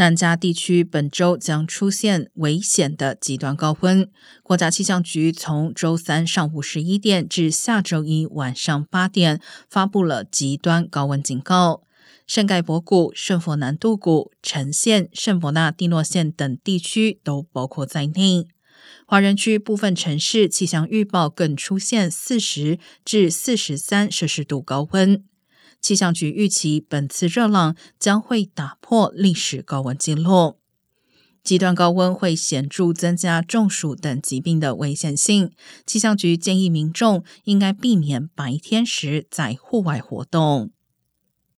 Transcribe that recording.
南加地区本周将出现危险的极端高温。国家气象局从周三上午十一点至下周一晚上八点发布了极端高温警告。圣盖博谷、圣佛南杜谷、城县、圣伯纳蒂诺县等地区都包括在内。华人区部分城市气象预报更出现四十至四十三摄氏度高温。气象局预期，本次热浪将会打破历史高温记录。极端高温会显著增加中暑等疾病的危险性。气象局建议民众应该避免白天时在户外活动。